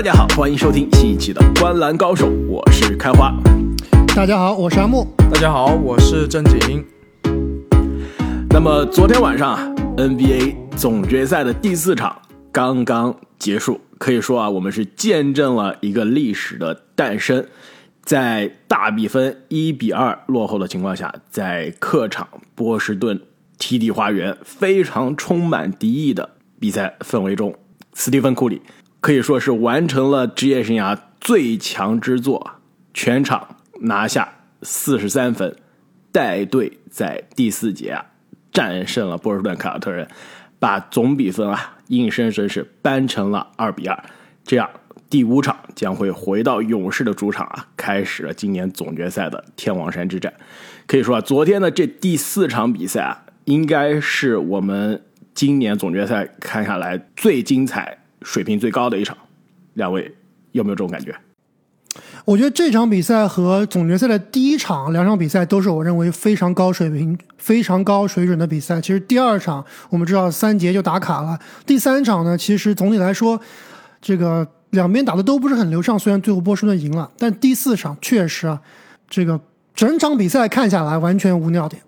大家好，欢迎收听新一期的《观篮高手》，我是开花。大家好，我是阿木。大家好，我是正经。那么昨天晚上啊，NBA 总决赛的第四场刚刚结束，可以说啊，我们是见证了一个历史的诞生。在大比分一比二落后的情况下，在客场波士顿 TD 花园非常充满敌意的比赛氛围中，斯蒂芬库里可以说是完成了职业生涯最强之作，全场拿下四十三分，带队在第四节啊战胜了波士顿凯尔特人，把总比分啊硬生生是扳成了二比二，这样。第五场将会回到勇士的主场啊，开始了今年总决赛的天王山之战。可以说啊，昨天的这第四场比赛啊，应该是我们今年总决赛看下来最精彩、水平最高的一场。两位有没有这种感觉？我觉得这场比赛和总决赛的第一场两场比赛都是我认为非常高水平、非常高水准的比赛。其实第二场我们知道三节就打卡了，第三场呢，其实总体来说这个。两边打的都不是很流畅，虽然最后波士顿赢了，但第四场确实啊，这个整场比赛看下来完全无尿点。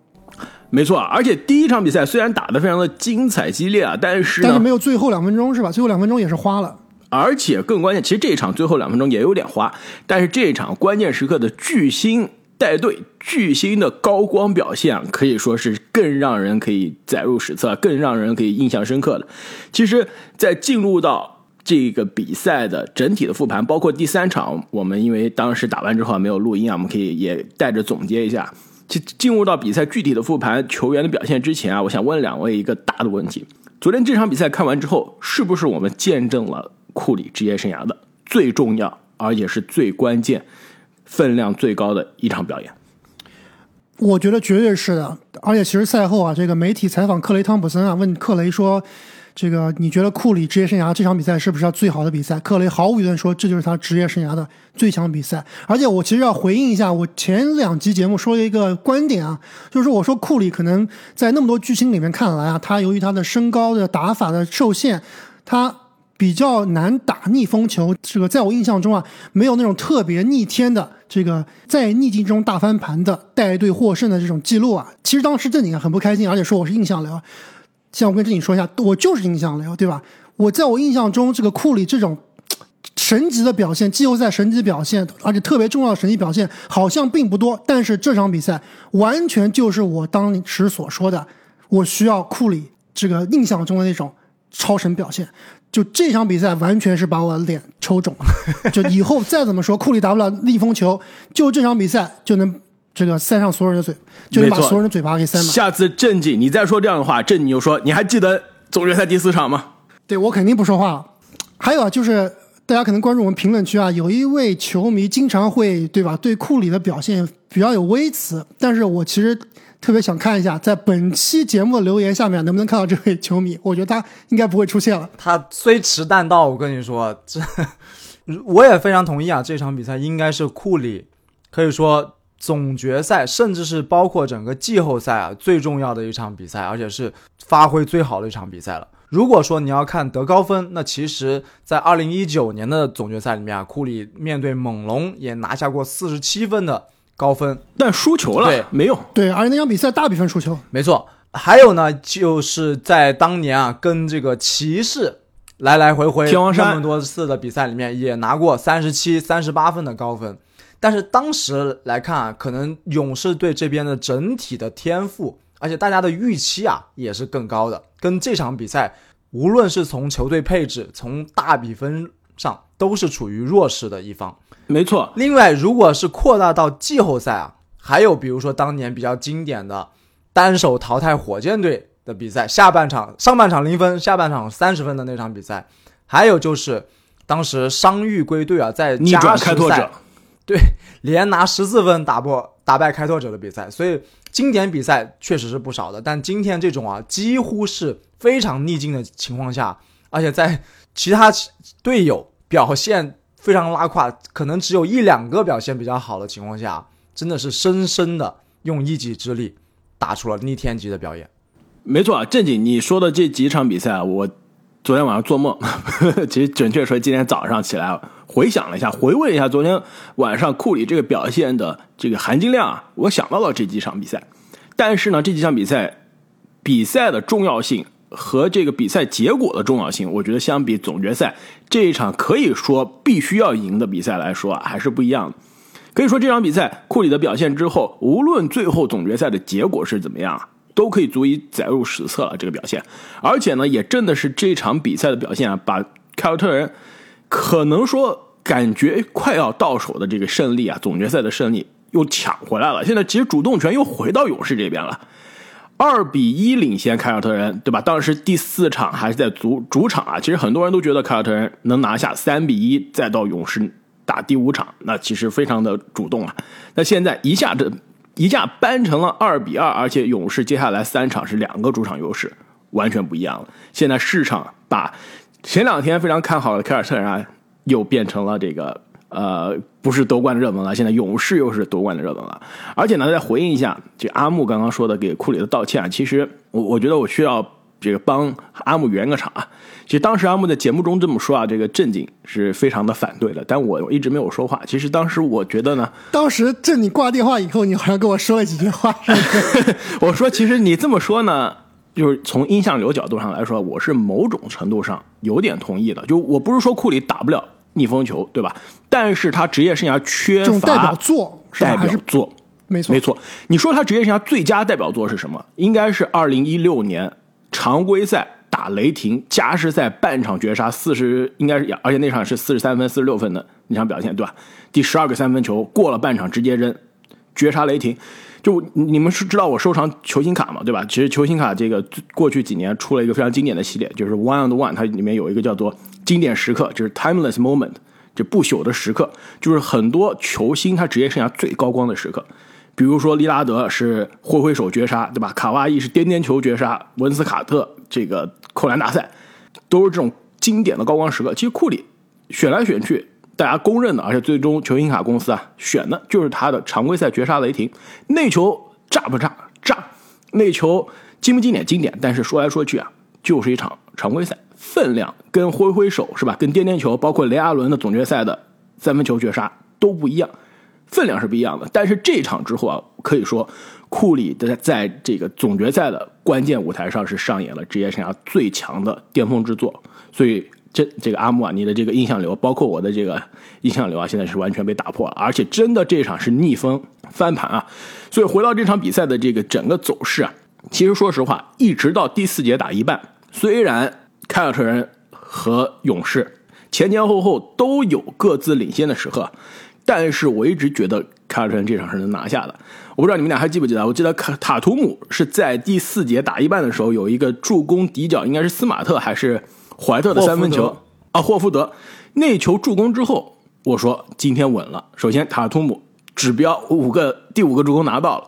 没错，而且第一场比赛虽然打得非常的精彩激烈啊，但是但是没有最后两分钟是吧？最后两分钟也是花了。而且更关键，其实这一场最后两分钟也有点花，但是这一场关键时刻的巨星带队，巨星的高光表现可以说是更让人可以载入史册，更让人可以印象深刻的。其实，在进入到这个比赛的整体的复盘，包括第三场，我们因为当时打完之后没有录音啊，我们可以也带着总结一下。进进入到比赛具体的复盘球员的表现之前啊，我想问两位一个大的问题：昨天这场比赛看完之后，是不是我们见证了库里职业生涯的最重要，而且是最关键、分量最高的一场表演？我觉得绝对是的。而且其实赛后啊，这个媒体采访克雷汤普森啊，问克雷说。这个你觉得库里职业生涯这场比赛是不是他最好的比赛？克雷毫无疑问说这就是他职业生涯的最强比赛。而且我其实要回应一下我前两集节目说的一个观点啊，就是我说库里可能在那么多巨星里面看来啊，他由于他的身高的打法的受限，他比较难打逆风球。这个在我印象中啊，没有那种特别逆天的这个在逆境中大翻盘的带队获胜的这种记录啊。其实当时正经很不开心，而且说我是印象流。像我跟正经说一下，我就是印象流，对吧？我在我印象中，这个库里这种神级的表现，季后赛神级表现，而且特别重要的神级表现，好像并不多。但是这场比赛完全就是我当时所说的，我需要库里这个印象中的那种超神表现。就这场比赛完全是把我的脸抽肿了。就以后再怎么说库里打不了逆风球，就这场比赛就能。这个塞上所有人的嘴，就能把所有人的嘴巴给塞满。下次正经你再说这样的话，正经就说你还记得总决赛第四场吗？对我肯定不说话了。还有啊，就是大家可能关注我们评论区啊，有一位球迷经常会对吧，对库里的表现比较有微词。但是我其实特别想看一下，在本期节目的留言下面能不能看到这位球迷。我觉得他应该不会出现了。他虽迟但到，我跟你说，这 我也非常同意啊。这场比赛应该是库里，可以说。总决赛，甚至是包括整个季后赛啊，最重要的一场比赛，而且是发挥最好的一场比赛了。如果说你要看得高分，那其实，在二零一九年的总决赛里面啊，库里面对猛龙也拿下过四十七分的高分，但输球了，对，没有，对，而且那场比赛大比分输球，没错。还有呢，就是在当年啊，跟这个骑士来来回回这么多次的比赛里面，也拿过三十七、三十八分的高分。但是当时来看啊，可能勇士队这边的整体的天赋，而且大家的预期啊也是更高的。跟这场比赛，无论是从球队配置，从大比分上，都是处于弱势的一方。没错。另外，如果是扩大到季后赛啊，还有比如说当年比较经典的单手淘汰火箭队的比赛，下半场上半场零分，下半场三十分的那场比赛，还有就是当时伤愈归队啊，在加时赛。对，连拿十四分打破打败开拓者的比赛，所以经典比赛确实是不少的。但今天这种啊，几乎是非常逆境的情况下，而且在其他队友表现非常拉胯，可能只有一两个表现比较好的情况下，真的是深深的用一己之力打出了逆天级的表演。没错啊，正经你说的这几场比赛，我昨天晚上做梦，其实准确说今天早上起来回想了一下，回味一下昨天晚上库里这个表现的这个含金量啊，我想到了这几场比赛。但是呢，这几场比赛比赛的重要性和这个比赛结果的重要性，我觉得相比总决赛这一场可以说必须要赢的比赛来说啊，还是不一样的。可以说这场比赛库里的表现之后，无论最后总决赛的结果是怎么样，都可以足以载入史册了。这个表现，而且呢，也真的是这场比赛的表现啊，把凯尔特人可能说感觉快要到手的这个胜利啊，总决赛的胜利又抢回来了。现在其实主动权又回到勇士这边了，二比一领先凯尔特人，对吧？当时第四场还是在主主场啊，其实很多人都觉得凯尔特人能拿下三比一，再到勇士。打第五场，那其实非常的主动啊。那现在一下子一下扳成了二比二，而且勇士接下来三场是两个主场优势，完全不一样了。现在市场把前两天非常看好的凯尔特人啊，又变成了这个呃不是夺冠的热门了。现在勇士又是夺冠的热门了。而且呢，再回应一下这阿木刚刚说的给库里的道歉啊，其实我我觉得我需要这个帮阿木圆个场啊。其实当时阿木在节目中这么说啊，这个正经是非常的反对的，但我一直没有说话。其实当时我觉得呢，当时正你挂电话以后，你好像跟我说了几句话。我说，其实你这么说呢，就是从印象流角度上来说，我是某种程度上有点同意的。就我不是说库里打不了逆风球，对吧？但是他职业生涯缺乏代表作，代表作，没错，没错。你说他职业生涯最佳代表作是什么？应该是二零一六年常规赛。打雷霆加时赛半场绝杀四十，应该是，而且那场是四十三分、四十六分的那场表现，对吧？第十二个三分球过了半场直接扔，绝杀雷霆。就你们是知道我收藏球星卡嘛，对吧？其实球星卡这个过去几年出了一个非常经典的系列，就是 One and One，它里面有一个叫做经典时刻，就是 Timeless Moment，就不朽的时刻，就是很多球星他职业生涯最高光的时刻。比如说，利拉德是挥挥手绝杀，对吧？卡哇伊是颠颠球绝杀，文斯卡特这个扣篮大赛，都是这种经典的高光时刻。其实库里选来选去，大家公认的，而且最终球星卡公司啊选的就是他的常规赛绝杀雷霆。那球炸不炸？炸！那球经不经典？经典。但是说来说去啊，就是一场常规赛，分量跟挥挥手是吧？跟颠颠球，包括雷阿伦的总决赛的三分球绝杀都不一样。分量是不一样的，但是这场之后啊，可以说库里的在这个总决赛的关键舞台上是上演了职业生涯最强的巅峰之作。所以这这个阿木啊，你的这个印象流，包括我的这个印象流啊，现在是完全被打破了。而且真的这场是逆风翻盘啊！所以回到这场比赛的这个整个走势啊，其实说实话，一直到第四节打一半，虽然凯尔特人和勇士前前后后都有各自领先的时刻。但是我一直觉得凯尔特人这场是能拿下的。我不知道你们俩还记不记得？我记得卡塔图姆是在第四节打一半的时候有一个助攻底角，应该是斯马特还是怀特的三分球啊？霍福德那球助攻之后，我说今天稳了。首先塔图姆指标五个第五个助攻拿到了，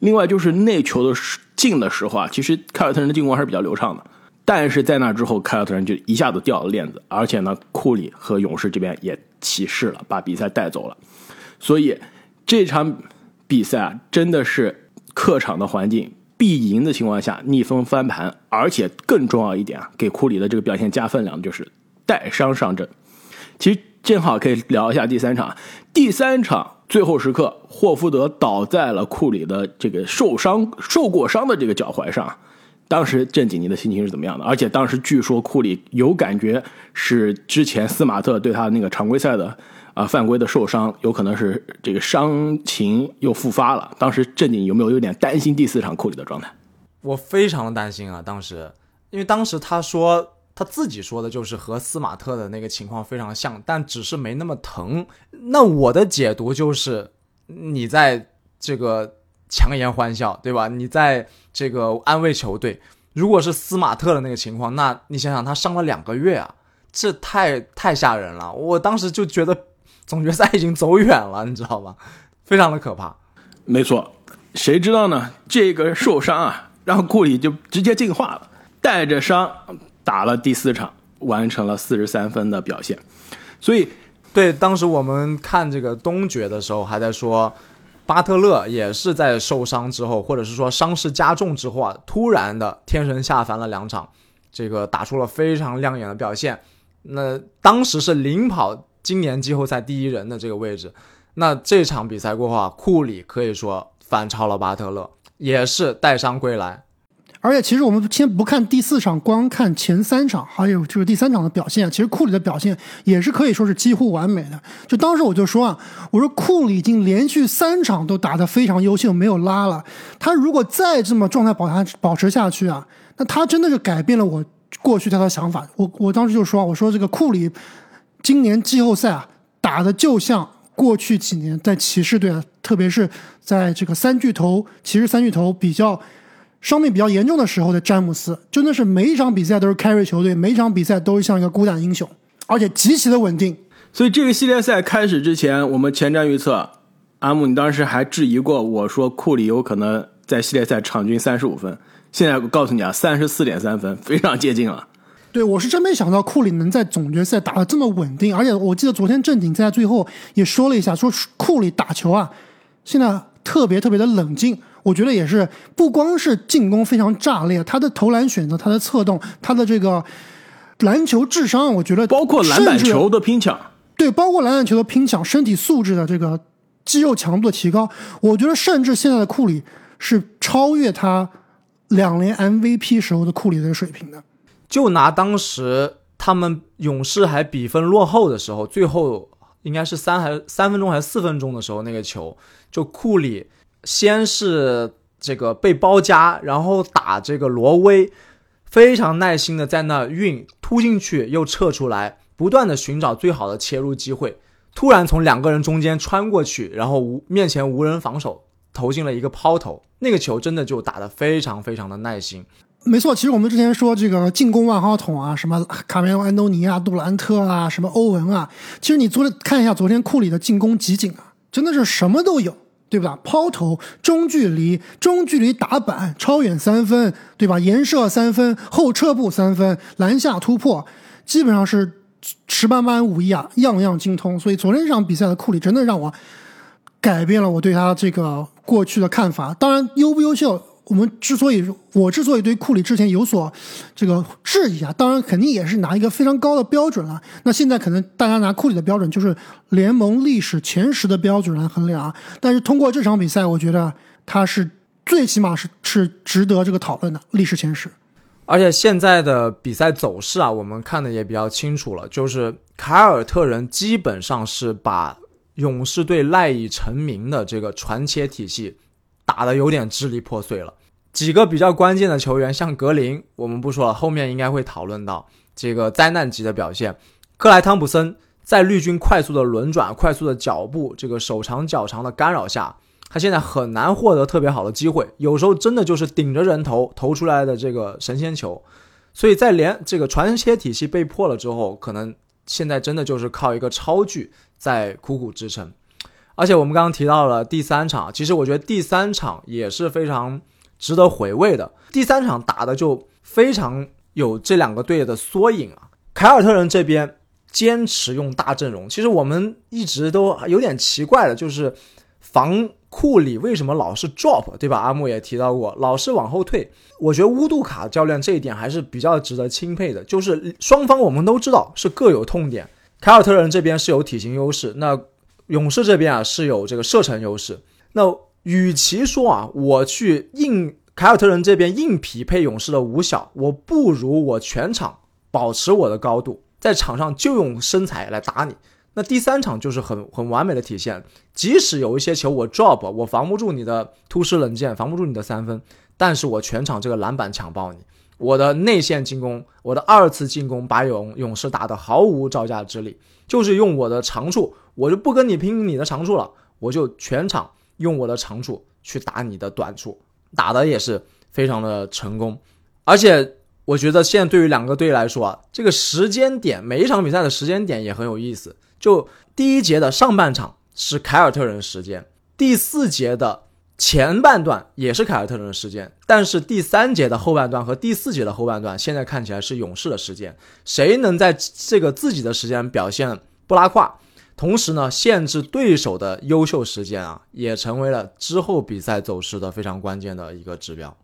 另外就是那球的进的时候啊，其实凯尔特人的进攻还是比较流畅的。但是在那之后，凯尔特人就一下子掉了链子，而且呢，库里和勇士这边也起势了，把比赛带走了。所以这场比赛啊，真的是客场的环境必赢的情况下逆风翻盘，而且更重要一点啊，给库里的这个表现加分量就是带伤上阵。其实正好可以聊一下第三场，第三场最后时刻，霍福德倒在了库里的这个受伤、受过伤的这个脚踝上。当时正经，你的心情是怎么样的？而且当时据说库里有感觉是之前斯马特对他那个常规赛的啊犯规的受伤，有可能是这个伤情又复发了。当时正经有没有有点担心第四场库里的状态？我非常的担心啊！当时，因为当时他说他自己说的就是和斯马特的那个情况非常像，但只是没那么疼。那我的解读就是你在这个。强颜欢笑，对吧？你在这个安慰球队。如果是斯马特的那个情况，那你想想，他伤了两个月啊，这太太吓人了。我当时就觉得总决赛已经走远了，你知道吗？非常的可怕。没错，谁知道呢？这个受伤啊，让库里就直接进化了，带着伤打了第四场，完成了四十三分的表现。所以，对当时我们看这个东决的时候，还在说。巴特勒也是在受伤之后，或者是说伤势加重之后啊，突然的天神下凡了两场，这个打出了非常亮眼的表现。那当时是领跑今年季后赛第一人的这个位置。那这场比赛过后啊，库里可以说反超了巴特勒，也是带伤归来。而且，其实我们先不看第四场，光看前三场，还有就是第三场的表现，其实库里的表现也是可以说是几乎完美的。就当时我就说啊，我说库里已经连续三场都打得非常优秀，没有拉了。他如果再这么状态保持保持下去啊，那他真的是改变了我过去他的想法。我我当时就说，我说这个库里今年季后赛啊，打的就像过去几年在骑士队啊，特别是在这个三巨头骑士三巨头比较。伤病比较严重的时候的詹姆斯，真的是每一场比赛都是 carry 球队，每一场比赛都是像一个孤胆英雄，而且极其的稳定。所以这个系列赛开始之前，我们前瞻预测，阿木，你当时还质疑过我说库里有可能在系列赛场均三十五分，现在我告诉你啊，三十四点三分，非常接近了。对，我是真没想到库里能在总决赛打得这么稳定，而且我记得昨天正经在最后也说了一下，说库里打球啊，现在特别特别的冷静。我觉得也是，不光是进攻非常炸裂，他的投篮选择、他的策动、他的这个篮球智商，我觉得包括篮板球的拼抢，对，包括篮板球的拼抢、身体素质的这个肌肉强度的提高，我觉得甚至现在的库里是超越他两连 MVP 时候的库里的水平的。就拿当时他们勇士还比分落后的时候，最后应该是三还三分钟还是四分钟的时候，那个球就库里。先是这个被包夹，然后打这个罗威，非常耐心的在那运突进去又撤出来，不断的寻找最好的切入机会。突然从两个人中间穿过去，然后无面前无人防守，投进了一个抛投。那个球真的就打得非常非常的耐心。没错，其实我们之前说这个进攻万花筒啊，什么卡梅隆、安东尼啊、杜兰特啊，什么欧文啊，其实你昨天看一下昨天库里的进攻集锦啊，真的是什么都有。对吧？抛投、中距离、中距离打板、超远三分，对吧？延射三分、后撤步三分、篮下突破，基本上是十八般武艺啊，样样精通。所以昨天这场比赛的库里真的让我改变了我对他这个过去的看法。当然，优不优秀？我们之所以，我之所以对库里之前有所这个质疑啊，当然肯定也是拿一个非常高的标准了。那现在可能大家拿库里的标准就是联盟历史前十的标准来衡量啊。但是通过这场比赛，我觉得他是最起码是是值得这个讨论的历史前十。而且现在的比赛走势啊，我们看的也比较清楚了，就是凯尔特人基本上是把勇士队赖以成名的这个传切体系打得有点支离破碎了。几个比较关键的球员，像格林，我们不说了，后面应该会讨论到这个灾难级的表现。克莱汤普森在绿军快速的轮转、快速的脚步、这个手长脚长的干扰下，他现在很难获得特别好的机会，有时候真的就是顶着人头投出来的这个神仙球。所以在连这个传切体系被破了之后，可能现在真的就是靠一个超巨在苦苦支撑。而且我们刚刚提到了第三场，其实我觉得第三场也是非常。值得回味的第三场打的就非常有这两个队的缩影啊！凯尔特人这边坚持用大阵容，其实我们一直都有点奇怪的，就是防库里为什么老是 drop，对吧？阿木也提到过，老是往后退。我觉得乌杜卡教练这一点还是比较值得钦佩的，就是双方我们都知道是各有痛点。凯尔特人这边是有体型优势，那勇士这边啊是有这个射程优势，那。与其说啊，我去硬凯尔特人这边硬匹配勇士的五小，我不如我全场保持我的高度，在场上就用身材来打你。那第三场就是很很完美的体现，即使有一些球我 drop，我防不住你的突施冷箭，防不住你的三分，但是我全场这个篮板抢爆你，我的内线进攻，我的二次进攻把勇勇士打得毫无招架之力，就是用我的长处，我就不跟你拼你的长处了，我就全场。用我的长处去打你的短处，打的也是非常的成功。而且我觉得现在对于两个队来说啊，这个时间点，每一场比赛的时间点也很有意思。就第一节的上半场是凯尔特人时间，第四节的前半段也是凯尔特人时间，但是第三节的后半段和第四节的后半段现在看起来是勇士的时间。谁能在这个自己的时间表现不拉胯？同时呢，限制对手的优秀时间啊，也成为了之后比赛走势的非常关键的一个指标。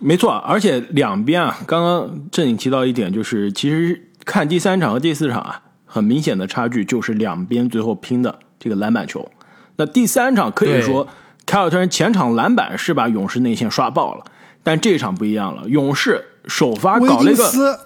没错，而且两边啊，刚刚正经提到一点，就是其实看第三场和第四场啊，很明显的差距就是两边最后拼的这个篮板球。那第三场可以说凯尔特人前场篮板是把勇士内线刷爆了，但这场不一样了，勇士首发搞了一个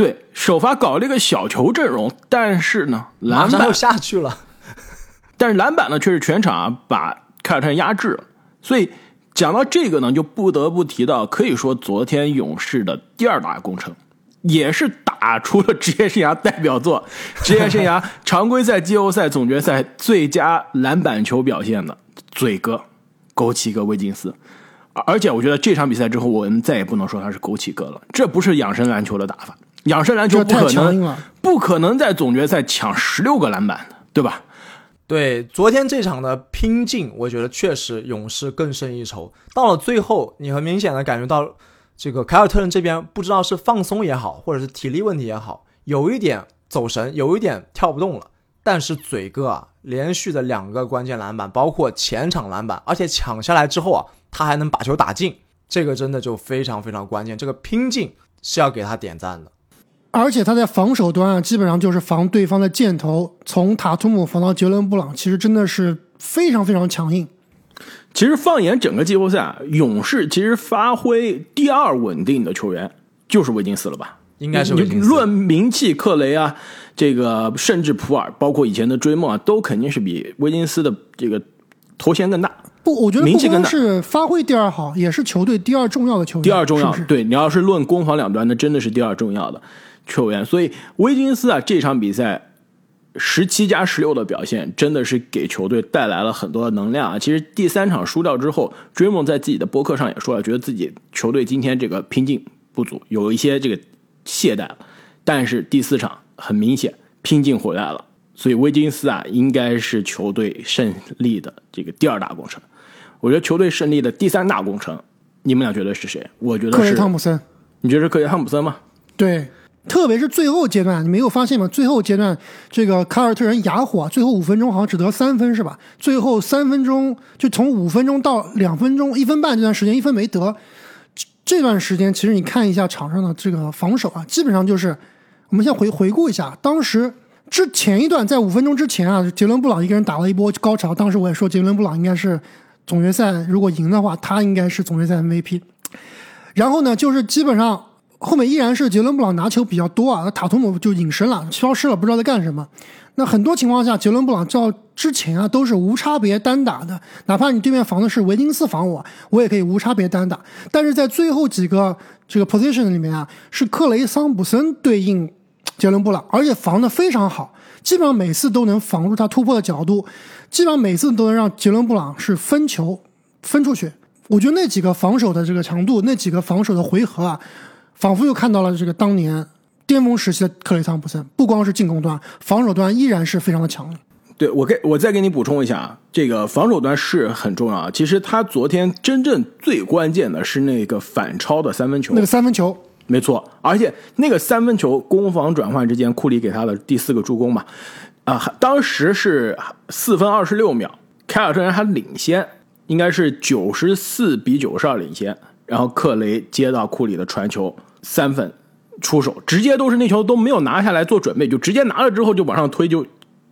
对首发搞了一个小球阵容，但是呢篮板又下去了。但是篮板呢，却是全场啊把凯尔特人压制了。所以讲到这个呢，就不得不提到，可以说昨天勇士的第二大功臣，也是打出了职业生涯代表作、职业生涯 常规赛、季后赛、总决赛最佳篮板球表现的嘴哥枸杞哥威金斯。而且我觉得这场比赛之后，我们再也不能说他是枸杞哥了，这不是养生篮球的打法。养生篮球不可能。不可能在总决赛抢十六个篮板的，对吧？对，昨天这场的拼劲，我觉得确实勇士更胜一筹。到了最后，你很明显的感觉到，这个凯尔特人这边不知道是放松也好，或者是体力问题也好，有一点走神，有一点跳不动了。但是嘴哥啊，连续的两个关键篮板，包括前场篮板，而且抢下来之后啊，他还能把球打进，这个真的就非常非常关键。这个拼劲是要给他点赞的。而且他在防守端啊，基本上就是防对方的箭头，从塔图姆防到杰伦布朗，其实真的是非常非常强硬。其实放眼整个季后赛啊，勇士其实发挥第二稳定的球员就是维金斯了吧？应该是维金斯论名气，克雷啊，这个甚至普尔，包括以前的追梦啊，都肯定是比维金斯的这个头衔更大。不，我觉得不光名气更大是发挥第二好，也是球队第二重要的球员。第二重要，是是对你要是论攻防两端，那真的是第二重要的球员。所以威金斯啊，这场比赛十七加十六的表现，真的是给球队带来了很多的能量啊。其实第三场输掉之后，追梦在自己的博客上也说了，觉得自己球队今天这个拼劲不足，有一些这个懈怠了。但是第四场很明显拼劲回来了，所以威金斯啊，应该是球队胜利的这个第二大功臣。我觉得球队胜利的第三大功臣，你们俩觉得是谁？我觉得克雷是汤普森。你觉得是克雷汤普森吗？对，特别是最后阶段，你没有发现吗？最后阶段，这个凯尔特人哑火，最后五分钟好像只得三分是吧？最后三分钟就从五分钟到两分钟，一分半这段时间一分没得。这段时间其实你看一下场上的这个防守啊，基本上就是我们先回回顾一下，当时之前一段在五分钟之前啊，杰伦布朗一个人打了一波高潮，当时我也说杰伦布朗应该是总决赛如果赢的话，他应该是总决赛 MVP。然后呢，就是基本上后面依然是杰伦布朗拿球比较多啊，那塔图姆就隐身了，消失了，不知道在干什么。那很多情况下，杰伦布朗照之前啊都是无差别单打的，哪怕你对面防的是维金斯防我，我也可以无差别单打。但是在最后几个这个 position 里面啊，是克雷桑普森对应杰伦布朗，而且防的非常好，基本上每次都能防住他突破的角度，基本上每次都能让杰伦布朗是分球分出去。我觉得那几个防守的这个强度，那几个防守的回合啊，仿佛又看到了这个当年巅峰时期的克雷汤普森。不光是进攻端，防守端依然是非常的强硬。对我给我再给你补充一下啊，这个防守端是很重要啊。其实他昨天真正最关键的是那个反超的三分球，那个三分球，没错，而且那个三分球攻防转换之间，库里给他的第四个助攻嘛，啊、当时是四分二十六秒，凯尔特人还领先，应该是九十四比九十二领先，然后克雷接到库里的传球三分出手，直接都是那球都没有拿下来做准备，就直接拿了之后就往上推就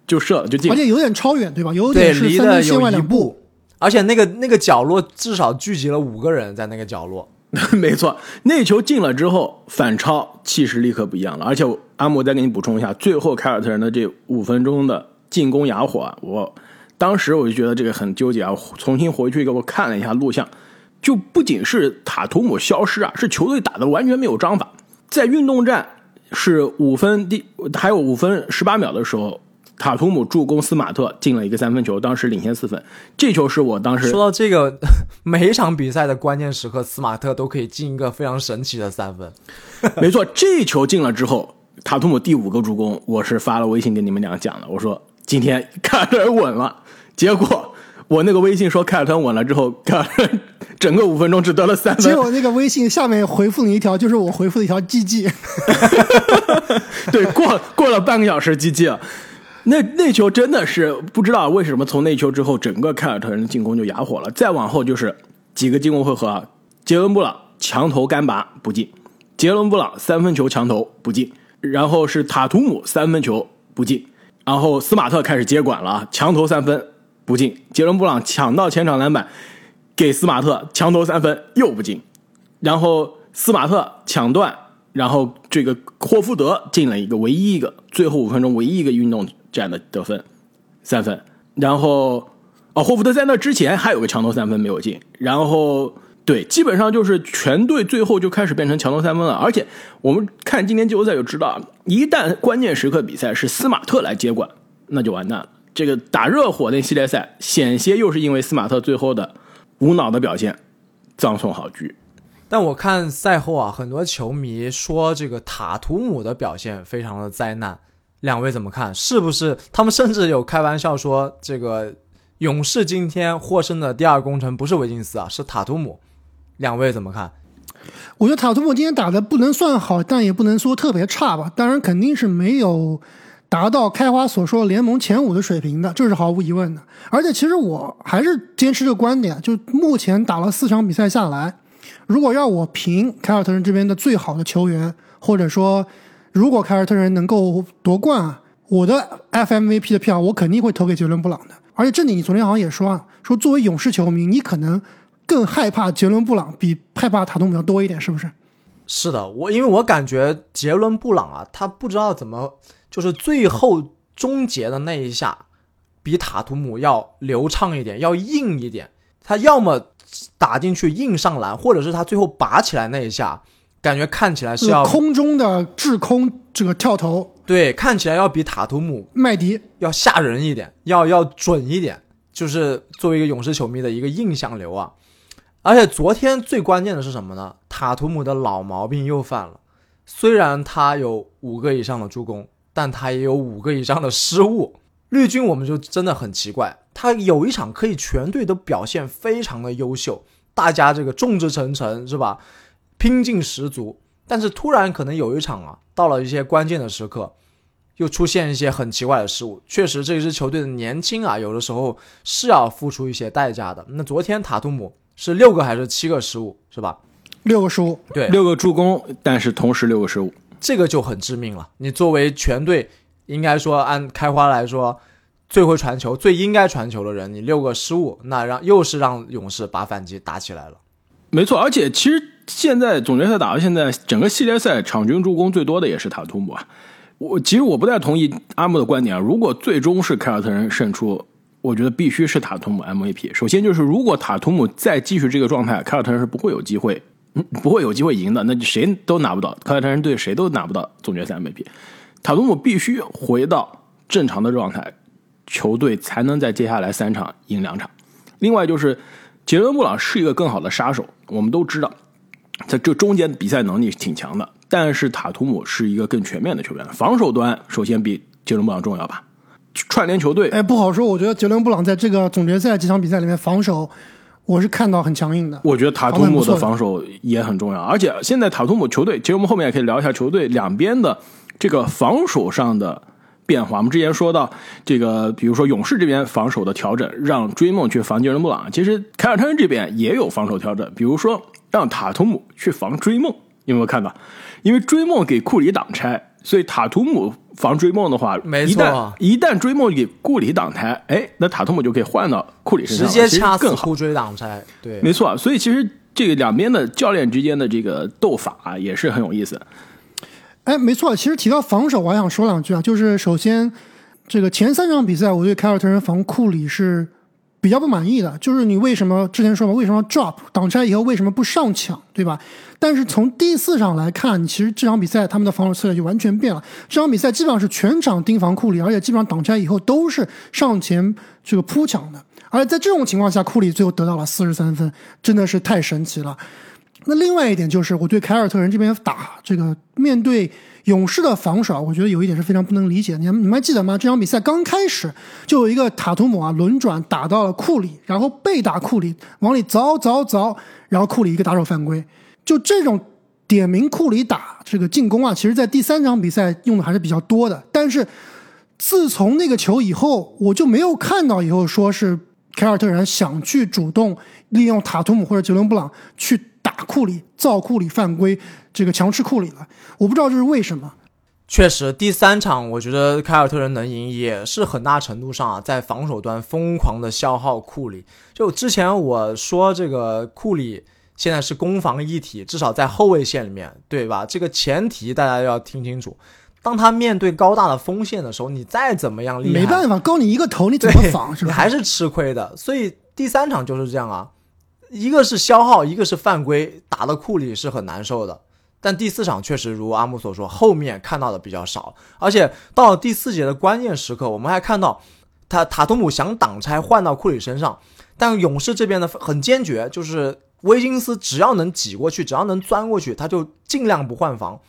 就射了就进了。而且有点超远，对吧？有，点是离得三分线外有一两步。而且那个那个角落至少聚集了五个人在那个角落。没错，那球进了之后，反超气势立刻不一样了。而且我阿莫再给你补充一下，最后凯尔特人的这五分钟的进攻哑火啊，我当时我就觉得这个很纠结啊。重新回去给我看了一下录像，就不仅是塔图姆消失啊，是球队打的完全没有章法。在运动战是五分第还有五分十八秒的时候，塔图姆助攻斯马特进了一个三分球，当时领先四分。这球是我当时说到这个，每一场比赛的关键时刻，斯马特都可以进一个非常神奇的三分。没错，这球进了之后，塔图姆第五个助攻，我是发了微信给你们俩讲的，我说今天凯尔特人稳了。结果我那个微信说凯尔特人稳了之后，凯尔特整个五分钟只得了三分，结果那个微信下面回复你一条，就是我回复的一条 GG。对，过过了半个小时，GG 了。那那球真的是不知道为什么从那球之后，整个凯尔特人的进攻就哑火了。再往后就是几个进攻回合啊，杰伦布朗墙头干拔不进，杰伦布朗三分球墙头不进，然后是塔图姆三分球不进，然后斯马特开始接管了啊，墙头三分不进，杰伦布朗抢到前场篮板，给斯马特强投三分又不进，然后斯马特抢断，然后这个霍福德进了一个唯一一个最后五分钟唯一一个运动战的得分三分，然后哦霍福德在那之前还有个强投三分没有进，然后。对，基本上就是全队最后就开始变成强投三分了。而且我们看今年季后赛就知道，一旦关键时刻比赛是斯马特来接管，那就完蛋了。这个打热火那系列赛，险些又是因为斯马特最后的无脑的表现，葬送好局。但我看赛后啊，很多球迷说这个塔图姆的表现非常的灾难。两位怎么看？是不是他们甚至有开玩笑说，这个勇士今天获胜的第二功臣不是维金斯啊，是塔图姆？两位怎么看？我觉得塔图姆今天打的不能算好，但也不能说特别差吧。当然肯定是没有达到开花所说联盟前五的水平的，这是毫无疑问的。而且其实我还是坚持这个观点，就目前打了四场比赛下来，如果让我评凯尔特人这边的最好的球员，或者说如果凯尔特人能够夺冠啊，我的 FMVP 的票我肯定会投给杰伦布朗的。而且这里你昨天好像也说啊，说作为勇士球迷，你可能。更害怕杰伦布朗比害怕塔图姆要多一点，是不是？是的，我因为我感觉杰伦布朗啊，他不知道怎么，就是最后终结的那一下，比塔图姆要流畅一点，要硬一点。他要么打进去硬上篮，或者是他最后拔起来那一下，感觉看起来是要空中的滞空这个跳投，对，看起来要比塔图姆麦迪要吓人一点，要要准一点，就是作为一个勇士球迷的一个印象流啊。而且昨天最关键的是什么呢？塔图姆的老毛病又犯了。虽然他有五个以上的助攻，但他也有五个以上的失误。绿军我们就真的很奇怪，他有一场可以全队都表现非常的优秀，大家这个众志成城是吧？拼劲十足。但是突然可能有一场啊，到了一些关键的时刻，又出现一些很奇怪的失误。确实，这支球队的年轻啊，有的时候是要付出一些代价的。那昨天塔图姆。是六个还是七个失误，是吧？六个失误，对，六个助攻，但是同时六个失误，这个就很致命了。你作为全队，应该说按开花来说，最会传球、最应该传球的人，你六个失误，那让又是让勇士把反击打起来了。没错，而且其实现在总决赛打到现在，整个系列赛场均助攻最多的也是塔图姆啊。我其实我不太同意阿木的观点啊，如果最终是凯尔特人胜出。我觉得必须是塔图姆 MVP。首先就是，如果塔图姆再继续这个状态，凯尔特人是不会有机会，不会有机会赢的。那谁都拿不到，凯尔特人队谁都拿不到总决赛 MVP。塔图姆必须回到正常的状态，球队才能在接下来三场赢两场。另外就是，杰伦布朗是一个更好的杀手，我们都知道，在这中间比赛能力挺强的。但是塔图姆是一个更全面的球员，防守端首先比杰伦布朗重要吧。串联球队，哎，不好说。我觉得杰伦布朗在这个总决赛几场比赛里面防守，我是看到很强硬的。我觉得塔图姆的防守也很重要，而且现在塔图姆球队，其实我们后面也可以聊一下球队两边的这个防守上的变化。我们之前说到这个，比如说勇士这边防守的调整，让追梦去防杰伦布朗。其实凯尔特人这边也有防守调整，比如说让塔图姆去防追梦，有没有看到？因为追梦给库里挡拆，所以塔图姆。防追梦的话，没错，一旦追梦给库里挡拆，哎，那塔图姆就可以换到库里身上，直接掐死库追挡拆。对，没错。所以其实这个两边的教练之间的这个斗法啊，也是很有意思。哎，没错。其实提到防守，我还想说两句啊。就是首先，这个前三场比赛，我对凯尔特人防库里是。比较不满意的就是你为什么之前说嘛？为什么 drop 挡拆以后为什么不上抢，对吧？但是从第四场来看，其实这场比赛他们的防守策略就完全变了。这场比赛基本上是全场盯防库里，而且基本上挡拆以后都是上前这个扑抢的。而在这种情况下，库里最后得到了四十三分，真的是太神奇了。那另外一点就是，我对凯尔特人这边打这个面对。勇士的防守，我觉得有一点是非常不能理解。你们你们还记得吗？这场比赛刚开始就有一个塔图姆啊，轮转打到了库里，然后被打库里往里凿凿凿，然后库里一个打手犯规。就这种点名库里打这个进攻啊，其实在第三场比赛用的还是比较多的。但是自从那个球以后，我就没有看到以后说是凯尔特人想去主动利用塔图姆或者杰伦布朗去打库里、造库里犯规，这个强吃库里了。我不知道这是为什么。确实，第三场我觉得凯尔特人能赢，也是很大程度上啊，在防守端疯狂的消耗库里。就之前我说这个库里现在是攻防一体，至少在后卫线里面，对吧？这个前提大家要听清楚。当他面对高大的锋线的时候，你再怎么样厉害，没办法，高你一个头，你怎么防？是吧？你还是吃亏的。所以第三场就是这样啊，一个是消耗，一个是犯规，打的库里是很难受的。但第四场确实如阿木所说，后面看到的比较少，而且到了第四节的关键时刻，我们还看到他塔图姆想挡拆换到库里身上，但勇士这边呢很坚决，就是威金斯只要能挤过去，只要能钻过去，他就尽量不换防。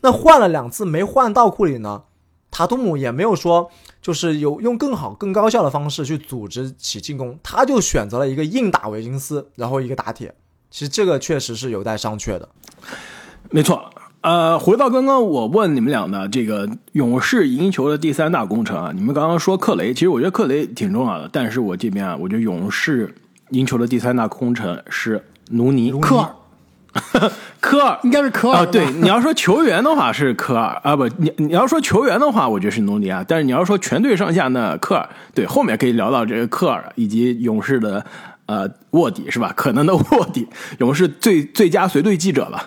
那换了两次没换到库里呢，塔图姆也没有说就是有用更好更高效的方式去组织起进攻，他就选择了一个硬打维金斯，然后一个打铁。其实这个确实是有待商榷的。没错，呃，回到刚刚我问你们俩的这个勇士赢球的第三大功臣啊，你们刚刚说克雷，其实我觉得克雷挺重要的，但是我这边啊，我觉得勇士赢球的第三大功臣是努尼科尔，科尔 应该是科尔啊，对，你要说球员的话是科尔啊，不，你你要说球员的话，我觉得是努尼啊，但是你要说全队上下呢，科尔，对，后面可以聊到这个科尔以及勇士的。呃，卧底是吧？可能的卧底，勇士最最佳随队记者吧。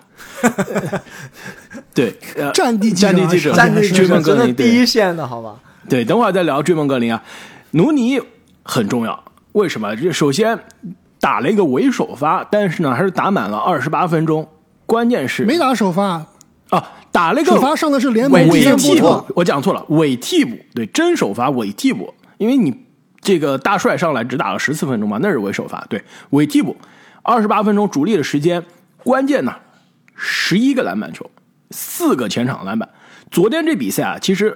对，战地战地记者，战地追梦格林第一线的好吧？对，等会儿再聊追梦格林啊。努尼很重要，为什么？这首先打了一个伪首发，但是呢，还是打满了二十八分钟。关键是没打首发啊，打了一个首发上的是联盟伪替补，我讲错了，伪替补，对，真首发伪替补，因为你。这个大帅上来只打了十四分钟嘛，那是伪首发，对，伪替补，二十八分钟主力的时间，关键呢，十一个篮板球，四个前场篮板。昨天这比赛啊，其实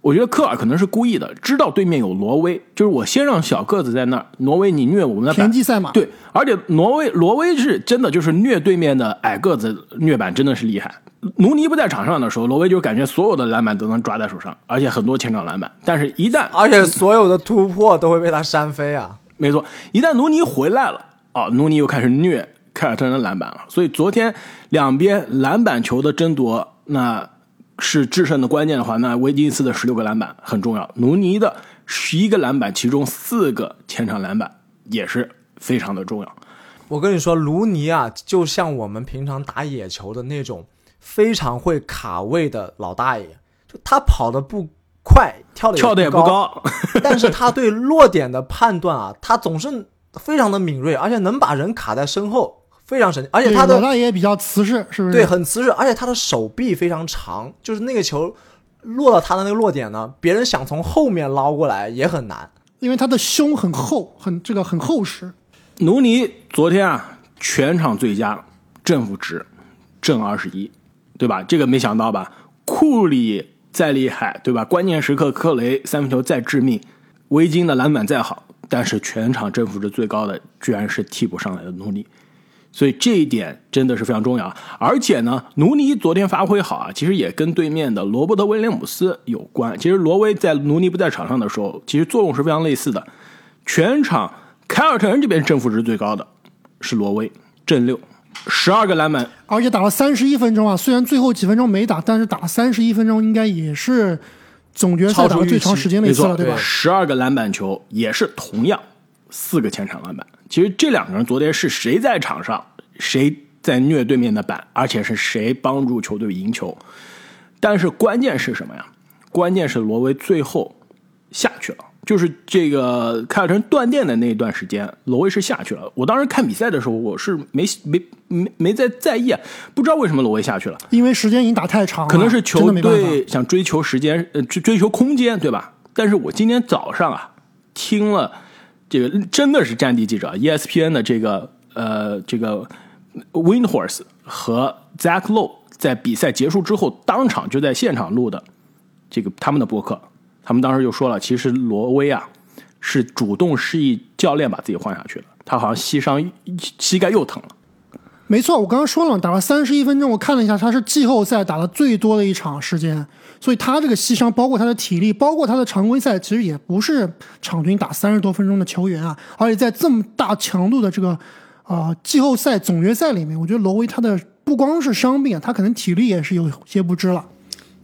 我觉得科尔可能是故意的，知道对面有挪威，就是我先让小个子在那儿，挪威你虐我们的田忌赛马，对，而且挪威挪威是真的就是虐对面的矮个子，虐板真的是厉害。努尼不在场上的时候，挪威就感觉所有的篮板都能抓在手上，而且很多前场篮板。但是，一旦而且所有的突破都会被他扇飞啊！没错，一旦努尼回来了，啊，努尼又开始虐凯尔特人的篮板了。所以昨天两边篮板球的争夺，那是制胜的关键的话，那维金斯的十六个篮板很重要，努尼的十一个篮板，其中四个前场篮板也是非常的重要。我跟你说，卢尼啊，就像我们平常打野球的那种。非常会卡位的老大爷，就他跑的不快，跳的跳的也不高，但是他对落点的判断啊，他总是非常的敏锐，而且能把人卡在身后，非常神奇。而且他的老大爷比较瓷实，是不是？对，很瓷实，而且他的手臂非常长，就是那个球落到他的那个落点呢，别人想从后面捞过来也很难，因为他的胸很厚，很这个很厚实。努尼昨天啊，全场最佳正负值正二十一。对吧？这个没想到吧？库里再厉害，对吧？关键时刻克雷三分球再致命，维京的篮板再好，但是全场正负值最高的居然是替补上来的努尼，所以这一点真的是非常重要。而且呢，努尼昨天发挥好啊，其实也跟对面的罗伯特威廉姆斯有关。其实罗威在努尼不在场上的时候，其实作用是非常类似的。全场凯尔特人这边正负值最高的是罗威，正六。十二个篮板，而且打了三十一分钟啊！虽然最后几分钟没打，但是打了三十一分钟，应该也是总决赛打的最长时间的一次了，对吧？十二个篮板球也是同样四个前场篮板。其实这两个人昨天是谁在场上，谁在虐对面的板，而且是谁帮助球队赢球。但是关键是什么呀？关键是罗威最后下去了。就是这个凯尔特人断电的那一段时间，罗威是下去了。我当时看比赛的时候，我是没没没没在在意，不知道为什么罗威下去了。因为时间已经打太长了，可能是球队想追求时间，呃，追追求空间，对吧？但是我今天早上啊，听了这个真的是战地记者 ESPN 的这个呃这个 Windhorse 和 Zach Lowe 在比赛结束之后当场就在现场录的这个他们的博客。他们当时就说了，其实罗威啊是主动示意教练把自己换下去了，他好像膝伤，膝盖又疼了。没错，我刚刚说了，打了三十一分钟，我看了一下，他是季后赛打的最多的一场时间，所以他这个膝伤，包括他的体力，包括他的常规赛，其实也不是场均打三十多分钟的球员啊，而且在这么大强度的这个啊、季后赛、总决赛里面，我觉得罗威他的不光是伤病啊，他可能体力也是有些不支了。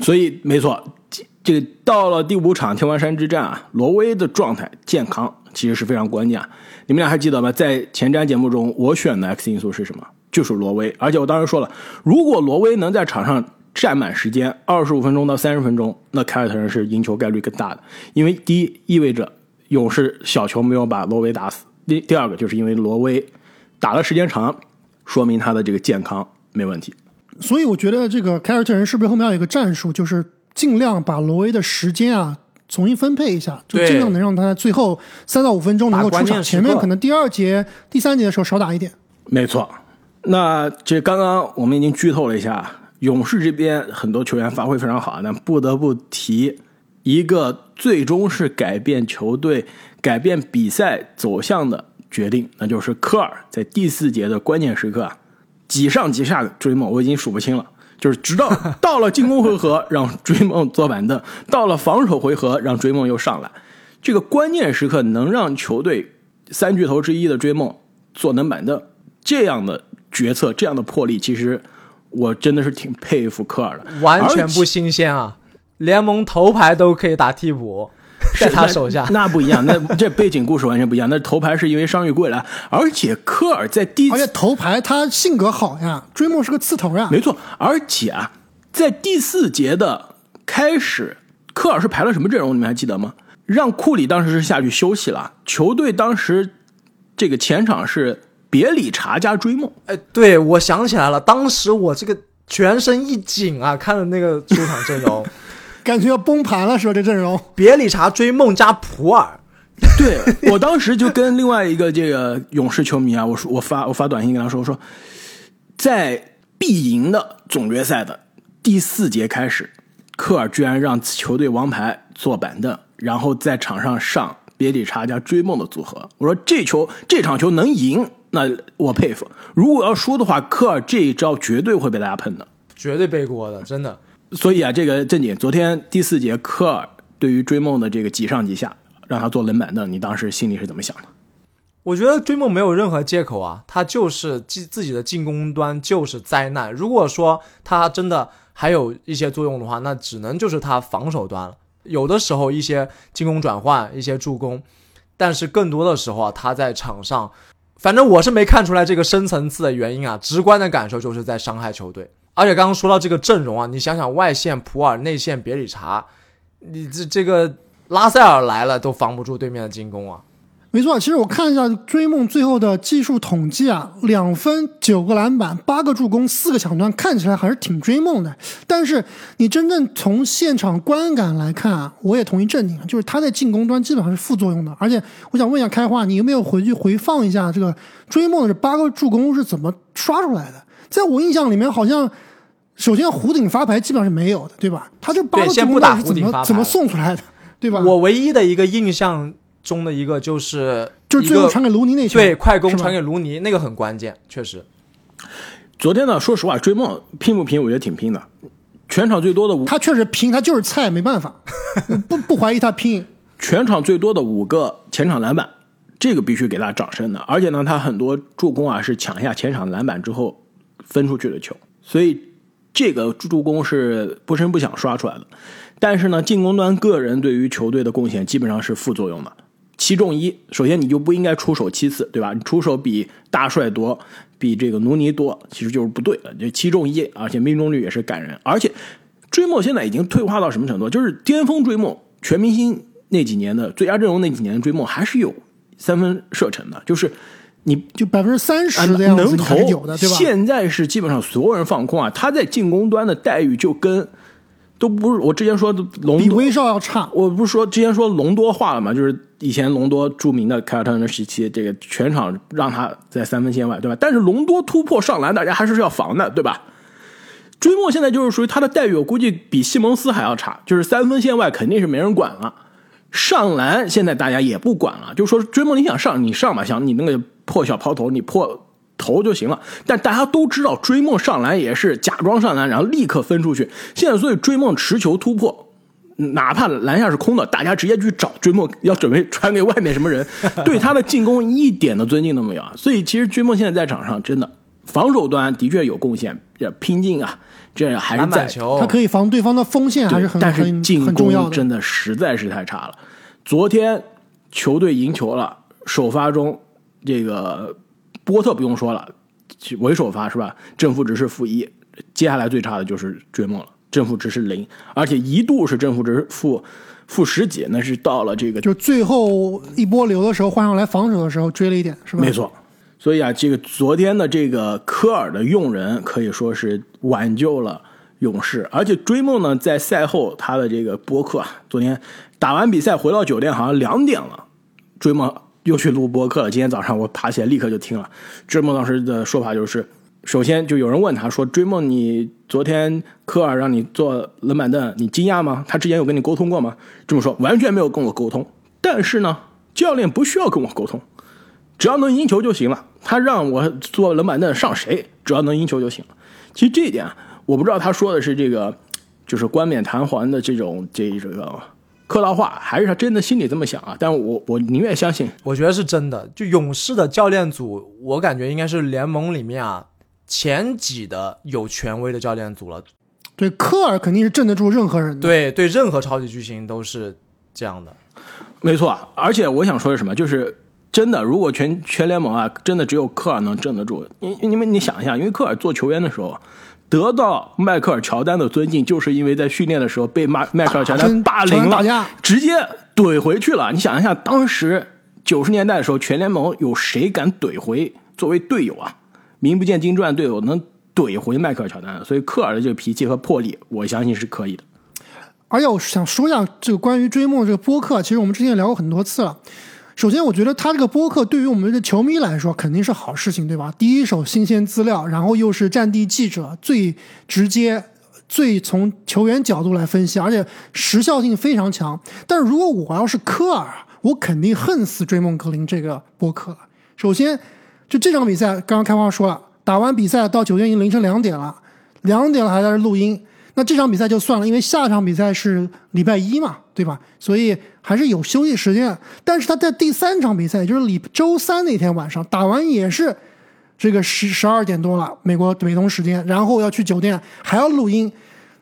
所以没错，这这个到了第五场天王山之战啊，罗威的状态健康其实是非常关键。你们俩还记得吗？在前瞻节目中，我选的 X 因素是什么？就是罗威。而且我当时说了，如果罗威能在场上占满时间，二十五分钟到三十分钟，那凯尔特人是赢球概率更大的。因为第一意味着勇士小球没有把罗威打死，第第二个就是因为罗威打的时间长，说明他的这个健康没问题。所以我觉得这个凯尔特人是不是后面要有一个战术，就是尽量把罗威的时间啊重新分配一下，就尽量能让他最后三到五分钟能够出场，前面可能第二节、第三节的时候少打一点。没错，那这刚刚我们已经剧透了一下，勇士这边很多球员发挥非常好，但不得不提一个最终是改变球队、改变比赛走向的决定，那就是科尔在第四节的关键时刻啊，几上几下的追梦，我已经数不清了。就是直到 到了进攻回合让追梦坐板凳，到了防守回合让追梦又上来，这个关键时刻能让球队三巨头之一的追梦坐冷板凳，这样的决策，这样的魄力，其实我真的是挺佩服科尔的，完全不新鲜啊！联盟头牌都可以打替补，在他手下。那不一样，那 这背景故事完全不一样。那头牌是因为伤愈归来，而且科尔在第而且头牌他性格好呀，追梦是个刺头呀。没错，而且啊，在第四节的开始，科尔是排了什么阵容？你们还记得吗？让库里当时是下去休息了，球队当时这个前场是别理查加追梦。哎，对，我想起来了，当时我这个全身一紧啊，看了那个出场阵容，感觉要崩盘了，是吧？这阵容，别理查追梦加普尔，对我当时就跟另外一个这个勇士球迷啊，我说我发我发短信跟他说，我说在必赢的总决赛的第四节开始，科尔居然让球队王牌坐板凳，然后在场上上别理查加追梦的组合。我说这球这场球能赢，那我佩服；如果要输的话，科尔这一招绝对会被大家喷的。绝对背锅的，真的。所以啊，这个正经，昨天第四节科尔对于追梦的这个几上几下，让他坐冷板凳，你当时心里是怎么想的？我觉得追梦没有任何借口啊，他就是自自己的进攻端就是灾难。如果说他真的还有一些作用的话，那只能就是他防守端了。有的时候一些进攻转换、一些助攻，但是更多的时候啊，他在场上，反正我是没看出来这个深层次的原因啊，直观的感受就是在伤害球队。而且刚刚说到这个阵容啊，你想想外线普尔，内线别里查，你这这个拉塞尔来了都防不住对面的进攻啊。没错。其实我看一下追梦最后的技术统计啊，两分、九个篮板、八个助攻、四个抢断，看起来还是挺追梦的。但是你真正从现场观感来看啊，我也同意正经，就是他在进攻端基本上是副作用的。而且我想问一下开化，你有没有回去回放一下这个追梦的这八个助攻是怎么刷出来的？在我印象里面，好像首先弧顶发牌基本上是没有的，对吧？他这八个助攻是怎么怎么送出来的，对吧？我唯一的一个印象中的一个就是就是最后传给卢尼那球，对快攻传给卢尼，那个很关键，确实。昨天呢，说实话，追梦拼不拼，我觉得挺拼的。全场最多的五，他确实拼，他就是菜，没办法，不不怀疑他拼。全场最多的五个前场篮板，这个必须给他掌声的。而且呢，他很多助攻啊是抢下前场篮板之后分出去的球，所以这个助攻是不声不响刷出来的。但是呢，进攻端个人对于球队的贡献基本上是副作用的。七中一，首先你就不应该出手七次，对吧？你出手比大帅多，比这个努尼多，其实就是不对的。这七中一，而且命中率也是感人。而且追梦现在已经退化到什么程度？就是巅峰追梦全明星那几年的最佳阵容那几年的追梦还是有三分射程的，就是你就百分之三啊十的样子能投有的，对吧？现在是基本上所有人放空啊，他在进攻端的待遇就跟都不是我之前说的隆多比威少要差。我不是说之前说隆多化了嘛，就是以前隆多著名的凯尔特人的时期，这个全场让他在三分线外，对吧？但是隆多突破上篮，大家还是要防的，对吧？追梦现在就是属于他的待遇，我估计比西蒙斯还要差，就是三分线外肯定是没人管了，上篮现在大家也不管了，就说追梦你想上你上吧，想你那个破小抛投你破投就行了，但大家都知道追梦上篮也是假装上篮，然后立刻分出去。现在所以追梦持球突破哪怕篮下是空的，大家直接去找追梦，要准备传给 外面什么人，对他的进攻一点的尊敬都没有啊。所以其实追梦现在在场上真的防守端的确有贡献，要拼劲啊，这还是在篮板球，他可以防对方的锋线，还是很但是很进很重要的。攻真的实在是太差了。昨天球队赢球了，首发中这个波特不用说了，为首发是吧？正负值是负一，接下来最差的就是追梦了，正负值是零，而且一度是正负值负负十几，那是到了这个就最后一波流的时候换上来防守的时候追了一点，是吧？没。错。所以啊，这个昨天的这个科尔的用人可以说是挽救了勇士，而且追梦呢，在赛后他的这个播客啊，昨天打完比赛回到酒店好像两点了，追梦又去录播客了。今天早上我爬起来立刻就听了，追梦当时的说法就是，首先就有人问他说：“追梦，你昨天科尔让你坐冷板凳，你惊讶吗？他之前有跟你沟通过吗？”这么说完全没有跟我沟通，但是呢，教练不需要跟我沟通。只要能赢球就行了。他让我坐冷板凳上谁，只要能赢球就行了。其实这一点啊，我不知道他说的是这个，就是冠冕堂皇的这种这这个客套话，还是他真的心里这么想啊？但我我宁愿相信，我觉得是真的。就勇士的教练组，我感觉应该是联盟里面啊前几的有权威的教练组了。对，科尔肯定是镇得住任何人的。，对对，任何超级巨星都是这样的。没错。而且我想说的是什么，就是真的，如果全全联盟啊，真的只有科尔能镇得住。因因为你想一下，因为科尔做球员的时候。得到迈克尔乔丹的尊敬，就是因为在训练的时候被迈迈克尔乔丹跟霸凌了，直接怼回去了。你想一下，当时九十年代的时候，全联盟有谁敢怼回作为队友啊？名不见经传队友能怼回迈克尔乔丹，所以科尔的这个脾气和魄力，我相信是可以的。而且我想说一下这个关于追梦这个播客，其实我们之前也聊过很多次了。首先，我觉得他这个播客对于我们的球迷来说肯定是好事情，对吧？第一手新鲜资料，然后又是战地记者，最直接、最从球员角度来分析，而且时效性非常强。但是如果我要是科尔，我肯定恨死追梦格林这个播客了。首先，就这场比赛，刚刚开花说了，打完比赛到酒店已经凌晨两点了，两点了还在这录音。那这场比赛就算了，因为下场比赛是礼拜一嘛，对吧？所以还是有休息时间。但是他在第三场比赛，就是礼周三那天晚上打完，也是这个十十二点多了，美国美东时间，然后要去酒店还要录音。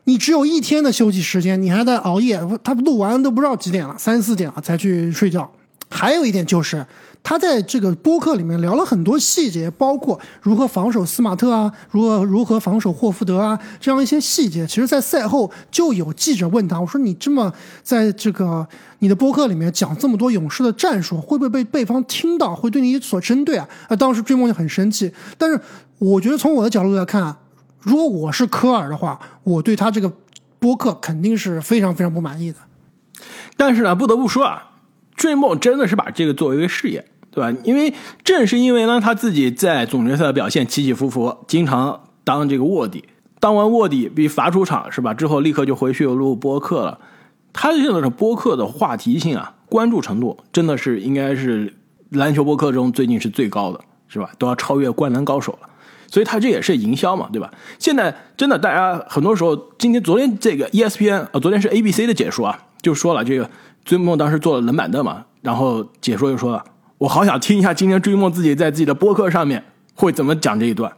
你只有一天的休息时间，你还在熬夜，他录完都不知道几点了，三四点了才去睡觉。还有一点就是，他在这个播客里面聊了很多细节，包括如何防守斯马特啊，如何如何防守霍福德啊，这样一些细节。其实，在赛后就有记者问他，我说你这么在这个你的播客里面讲这么多勇士的战术，会不会被对方听到，会对你所针对啊？啊当时追梦就很生气。但是我觉得从我的角度来看啊，如果我是科尔的话，我对他这个播客肯定是非常非常不满意的。但是呢，不得不说啊，追梦真的是把这个作为一个事业，对吧？因为正是因为呢，他自己在总决赛的表现起起伏伏，经常当这个卧底，当完卧底被罚出场是吧？之后立刻就回去录播客了。他现在的播客的话题性啊，关注程度真的是应该是篮球播客中最近是最高的，是吧？都要超越《灌篮高手》了。所以他这也是营销嘛，对吧？现在真的大家很多时候，今天昨天这个 ESPN 啊、呃，昨天是 ABC 的解说啊，就说了这个追梦当时坐了冷板凳嘛，然后解说就说了，我好想听一下今天追梦自己在自己的播客上面会怎么讲这一段。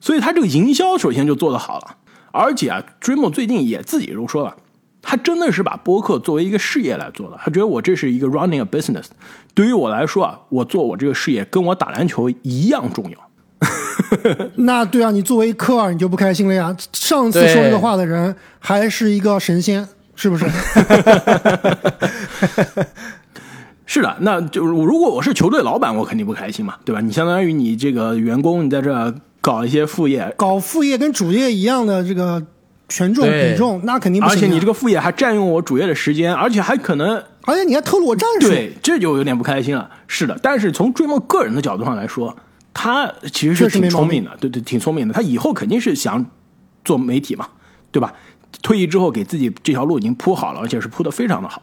所以他这个营销首先就做得好了，而且啊，追梦最近也自己都说了，他真的是把播客作为一个事业来做的，他觉得我这是一个 running a business，对于我来说啊，我做我这个事业跟我打篮球一样重要。那对啊，你作为科尔，你就不开心了呀？上次说这个话的人还是一个神仙，是不是？是的，那就是如果我是球队老板，我肯定不开心嘛，对吧？你相当于你这个员工，你在这搞一些副业，搞副业跟主业一样的这个权重比重，那肯定不行、啊。而且你这个副业还占用我主业的时间，而且还可能，而且你还偷了我战术，对，这就有点不开心了。是的，但是从追梦个人的角度上来说。他其实是挺聪明的，对对，挺聪明的。他以后肯定是想做媒体嘛，对吧？退役之后给自己这条路已经铺好了，而且是铺的非常的好。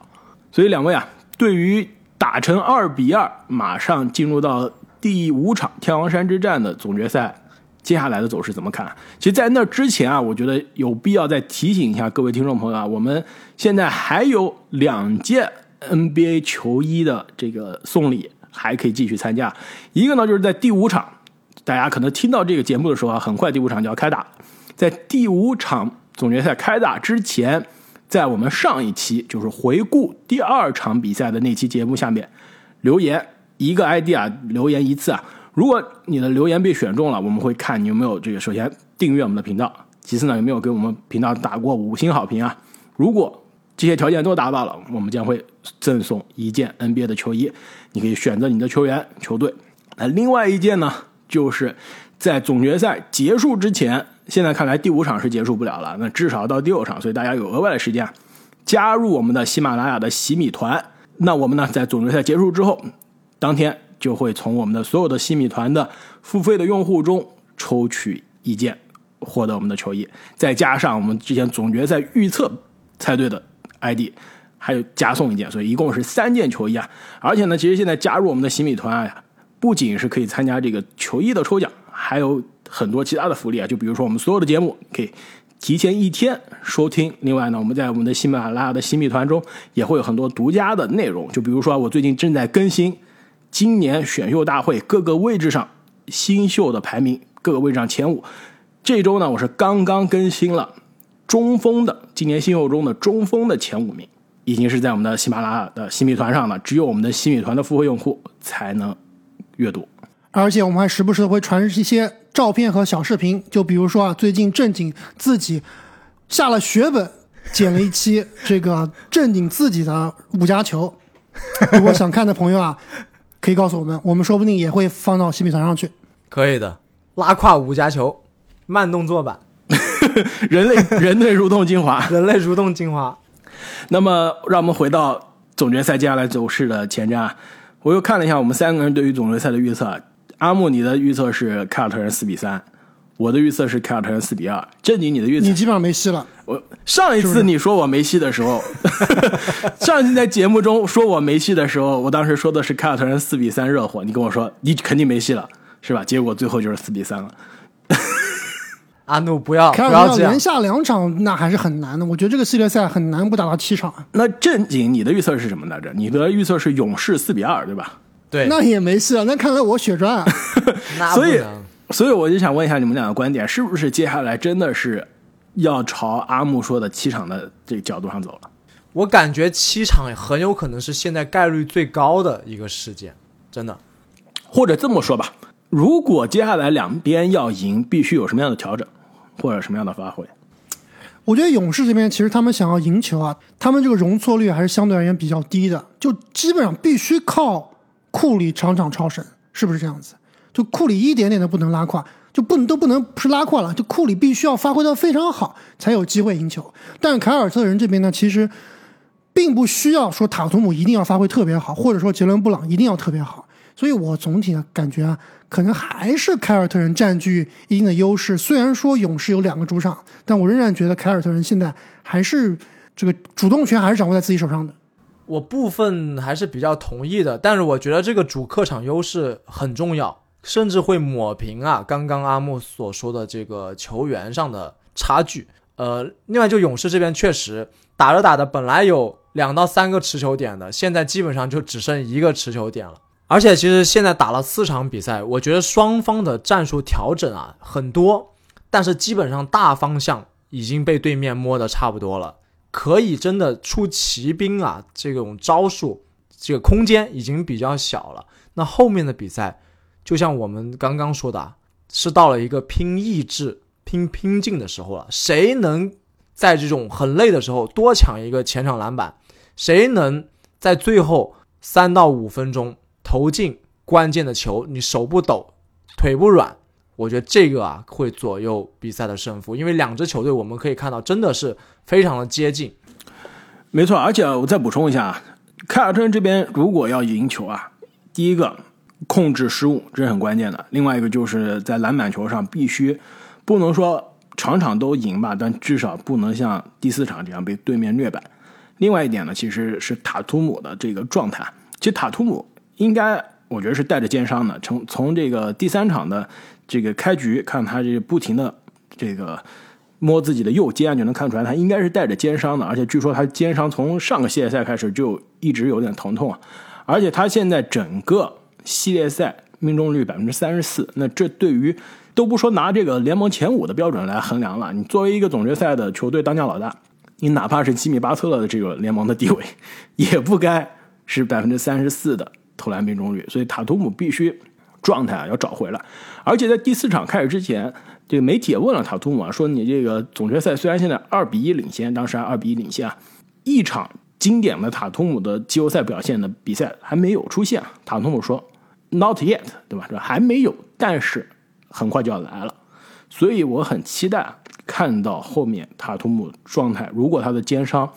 所以两位啊，对于打成二比二，马上进入到第五场天王山之战的总决赛，接下来的走势怎么看？其实，在那之前啊，我觉得有必要再提醒一下各位听众朋友啊，我们现在还有两件 NBA 球衣的这个送礼还可以继续参加。一个呢，就是在第五场，大家可能听到这个节目的时候啊，很快第五场就要开打，在第五场总决赛开打之前，在我们上一期就是回顾第二场比赛的那期节目下面留言一个 ID 啊，留言一次啊。如果你的留言被选中了，我们会看你有没有这个首先订阅我们的频道，其次呢有没有给我们频道打过五星好评啊？如果这些条件都达到了，我们将会赠送一件 NBA 的球衣，你可以选择你的球员、球队。那另外一件呢，就是在总决赛结束之前，现在看来第五场是结束不了了，那至少到第六场，所以大家有额外的时间啊加入我们的喜马拉雅的洗米团。那我们呢，在总决赛结束之后，当天。就会从我们的所有的洗米团的付费的用户中抽取一件，获得我们的球衣，再加上我们之前总决赛预测猜对的 ID，还有加送一件，所以一共是三件球衣啊！而且呢，其实现在加入我们的洗米团啊，不仅是可以参加这个球衣的抽奖，还有很多其他的福利啊！就比如说我们所有的节目可以提前一天收听，另外呢，我们在我们的喜马拉雅的新米团中也会有很多独家的内容，就比如说我最近正在更新。今年选秀大会各个位置上新秀的排名，各个位置上前五。这周呢，我是刚刚更新了中锋的今年新秀中的中锋的前五名，已经是在我们的喜马拉雅的新米团上了。只有我们的新米团的付费用户才能阅读。而且我们还时不时的会传一些照片和小视频，就比如说啊，最近正经自己下了血本剪了一期这个正经自己的五加球。如果想看的朋友啊。可以告诉我们，我们说不定也会放到新米团上去。可以的，拉胯五加球，慢动作版，人类人类蠕动精华，人类蠕动精华。那么，让我们回到总决赛接下来走势的前瞻。我又看了一下我们三个人对于总决赛的预测。阿木，你的预测是凯尔特人四比三。我的预测是凯尔特人四比二，正经你的预测？你基本上没戏了。我上一次你说我没戏的时候，上一次在节目中说我没戏的时候，我当时说的是凯尔特人四比三热火，你跟我说你肯定没戏了，是吧？结果最后就是四比三了。阿怒不要，凯尔特人连下两场那还是很难的，我觉得这个系列赛很难不打到七场。那正经你的预测是什么来着？你的预测是勇士四比二，对吧？对，那也没事啊。那看来我血赚啊。所以。所以我就想问一下你们两个观点，是不是接下来真的是要朝阿木说的七场的这个角度上走了？我感觉七场很有可能是现在概率最高的一个事件，真的。或者这么说吧，如果接下来两边要赢，必须有什么样的调整，或者什么样的发挥？我觉得勇士这边其实他们想要赢球啊，他们这个容错率还是相对而言比较低的，就基本上必须靠库里场场超神，是不是这样子？就库里一点点都不能拉胯，就不能都不能不是拉胯了，就库里必须要发挥的非常好，才有机会赢球。但凯尔特人这边呢，其实并不需要说塔图姆一定要发挥特别好，或者说杰伦布朗一定要特别好。所以我总体的感觉啊，可能还是凯尔特人占据一定的优势。虽然说勇士有两个主场，但我仍然觉得凯尔特人现在还是这个主动权还是掌握在自己手上的。我部分还是比较同意的，但是我觉得这个主客场优势很重要。甚至会抹平啊，刚刚阿木所说的这个球员上的差距。呃，另外就勇士这边确实打着打着，本来有两到三个持球点的，现在基本上就只剩一个持球点了。而且其实现在打了四场比赛，我觉得双方的战术调整啊很多，但是基本上大方向已经被对面摸得差不多了，可以真的出奇兵啊，这种招数，这个空间已经比较小了。那后面的比赛。就像我们刚刚说的，是到了一个拼意志、拼拼劲的时候了。谁能在这种很累的时候多抢一个前场篮板？谁能在最后三到五分钟投进关键的球？你手不抖，腿不软？我觉得这个啊会左右比赛的胜负，因为两支球队我们可以看到真的是非常的接近。没错，而且我再补充一下啊，凯尔特人这边如果要赢球啊，第一个。控制失误这是很关键的。另外一个就是在篮板球上必须不能说场场都赢吧，但至少不能像第四场这样被对面虐板。另外一点呢，其实是塔图姆的这个状态。其实塔图姆应该我觉得是带着肩伤的。从从这个第三场的这个开局看，他这不停的这个摸自己的右肩，就能看出来他应该是带着肩伤的。而且据说他肩伤从上个系列赛开始就一直有点疼痛啊。而且他现在整个系列赛命中率百分之三十四，那这对于都不说拿这个联盟前五的标准来衡量了，你作为一个总决赛的球队当家老大，你哪怕是吉米巴特勒的这个联盟的地位，也不该是百分之三十四的投篮命中率。所以塔图姆必须状态啊要找回来。而且在第四场开始之前，这个媒体也问了塔图姆啊，说你这个总决赛虽然现在二比一领先，当时还二比一领先啊，一场。经典的塔图姆的季后赛表现的比赛还没有出现，塔图姆说：“Not yet，对吧？这还没有，但是很快就要来了。”所以我很期待看到后面塔图姆状态。如果他的肩伤，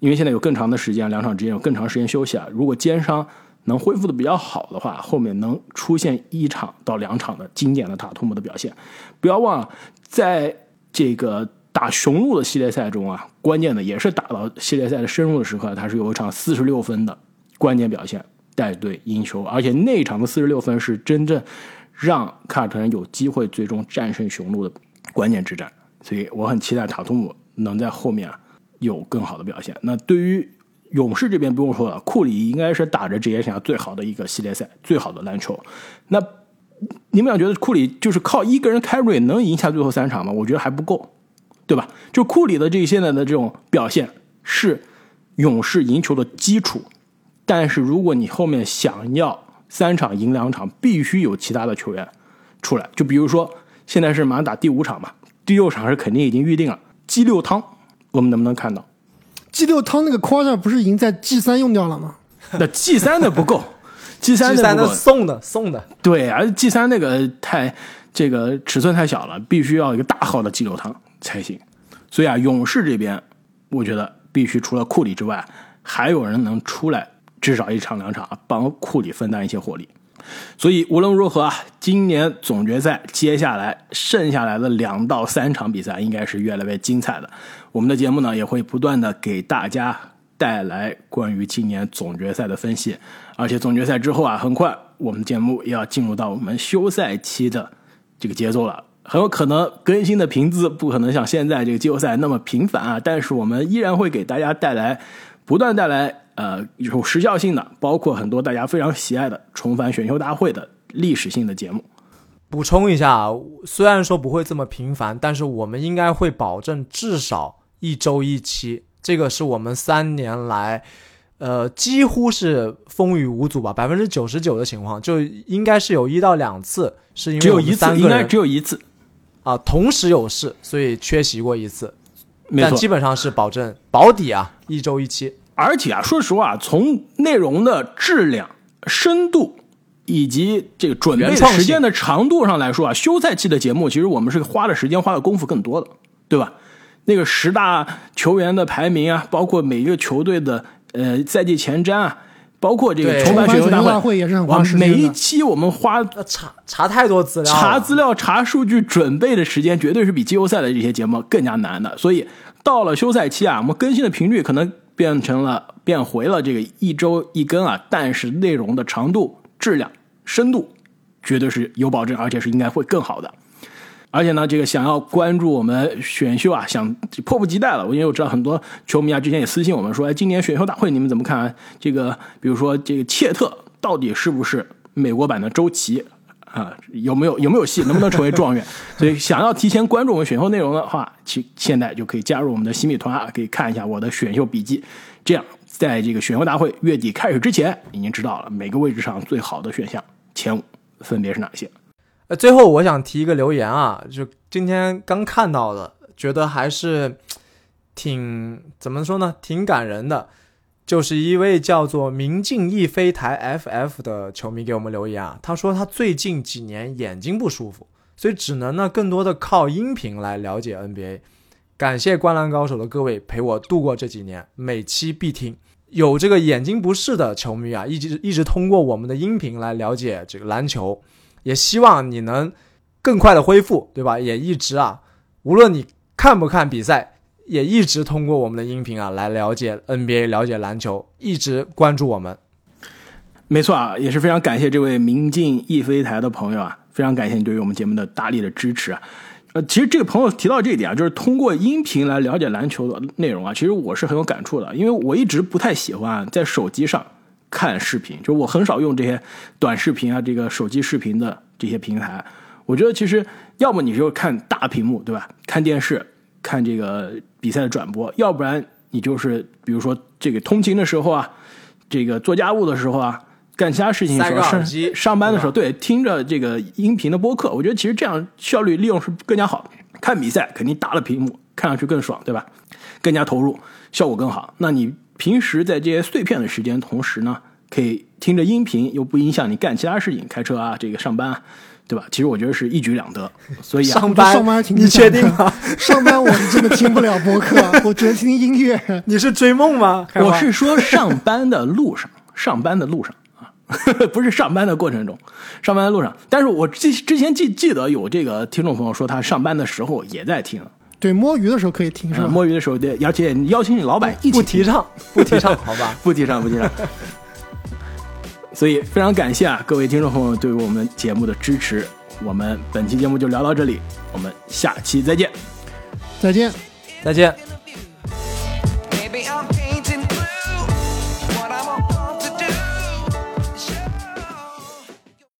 因为现在有更长的时间，两场之间有更长时间休息啊。如果肩伤能恢复的比较好的话，后面能出现一场到两场的经典的塔图姆的表现。不要忘了，在这个。打雄鹿的系列赛中啊，关键的也是打到系列赛的深入的时刻，他是有一场四十六分的关键表现，带队赢球，而且那场的四十六分是真正让凯尔特人有机会最终战胜雄鹿的关键之战。所以我很期待塔图姆能在后面有更好的表现。那对于勇士这边不用说了，库里应该是打着职业生涯最好的一个系列赛，最好的篮球。那你们俩觉得库里就是靠一个人 carry 能赢下最后三场吗？我觉得还不够。对吧？就库里的这现在的这种表现是勇士赢球的基础，但是如果你后面想要三场赢两场，必须有其他的球员出来。就比如说现在是马上打第五场嘛，第六场是肯定已经预定了。G 六汤，我们能不能看到？G 六汤那个 quarter 不是已经在 G 三用掉了吗？那 G 三的不够，G 三的送的送的。对，而 G 三那个太这个尺寸太小了，必须要一个大号的 G 六汤。才行，所以啊，勇士这边，我觉得必须除了库里之外，还有人能出来至少一场两场，帮库里分担一些火力。所以无论如何啊，今年总决赛接下来剩下来的两到三场比赛应该是越来越精彩的。我们的节目呢也会不断的给大家带来关于今年总决赛的分析，而且总决赛之后啊，很快我们节目也要进入到我们休赛期的这个节奏了。很有可能更新的频次不可能像现在这个季后赛那么频繁啊，但是我们依然会给大家带来不断带来呃有时效性的，包括很多大家非常喜爱的重返选秀大会的历史性的节目。补充一下，虽然说不会这么频繁，但是我们应该会保证至少一周一期，这个是我们三年来呃几乎是风雨无阻吧，百分之九十九的情况就应该是有一到两次是因为只有一次，应该只有一次。啊，同时有事，所以缺席过一次，但基本上是保证保底啊，一周一期。而且啊，说实话，从内容的质量、深度以及这个准备时间的长度上来说啊，休赛期的节目其实我们是花的时间、花的功夫更多的，对吧？那个十大球员的排名啊，包括每一个球队的呃赛季前瞻啊。包括这个重返选秀大会也是很花时间每一期我们花查查太多资料，查资料、查数据、准备的时间，绝对是比季后赛的这些节目更加难的。所以到了休赛期啊，我们更新的频率可能变成了变回了这个一周一更啊，但是内容的长度、质量、深度绝对是有保证，而且是应该会更好的。而且呢，这个想要关注我们选秀啊，想迫不及待了。因为我知道很多球迷啊，之前也私信我们说，哎，今年选秀大会你们怎么看？啊这个，比如说这个切特到底是不是美国版的周琦啊？有没有有没有戏？能不能成为状元？所以想要提前关注我们选秀内容的话，其现在就可以加入我们的新米团啊，可以看一下我的选秀笔记。这样，在这个选秀大会月底开始之前，已经知道了每个位置上最好的选项前五分别是哪些。呃，最后我想提一个留言啊，就今天刚看到的，觉得还是挺怎么说呢，挺感人的。就是一位叫做“明镜亦非台 FF” 的球迷给我们留言啊，他说他最近几年眼睛不舒服，所以只能呢更多的靠音频来了解 NBA。感谢《灌篮高手》的各位陪我度过这几年，每期必听。有这个眼睛不适的球迷啊，一直一直通过我们的音频来了解这个篮球。也希望你能更快的恢复，对吧？也一直啊，无论你看不看比赛，也一直通过我们的音频啊来了解 NBA，了解篮球，一直关注我们。没错啊，也是非常感谢这位明镜亦非台的朋友啊，非常感谢你对于我们节目的大力的支持啊。呃，其实这个朋友提到这一点啊，就是通过音频来了解篮球的内容啊，其实我是很有感触的，因为我一直不太喜欢在手机上看视频，就是我很少用这些短视频啊，这个手机视频的这些平台。我觉得其实要么你就看大屏幕，对吧？看电视，看这个比赛的转播，要不然你就是比如说这个通勤的时候啊，这个做家务的时候啊。干其他事情的时候，上上班的时候，对，听着这个音频的播客，我觉得其实这样效率利用是更加好。看比赛肯定大的屏幕，看上去更爽，对吧？更加投入，效果更好。那你平时在这些碎片的时间，同时呢，可以听着音频，又不影响你干其他事情，开车啊，这个上班，啊，对吧？其实我觉得是一举两得。所以上班上班，你确定吗？上班我是真的听不了播客，我只能听音乐。你是追梦吗？我是说上班的路上，上班的路上。不是上班的过程中，上班的路上。但是我之之前记记得有这个听众朋友说，他上班的时候也在听。对，摸鱼的时候可以听，是吧？摸鱼的时候，对，而且邀请你老板一起。不提倡，不提倡，好吧？不提倡，不提倡。所以非常感谢啊，各位听众朋友对于我们节目的支持。我们本期节目就聊到这里，我们下期再见。再见，再见。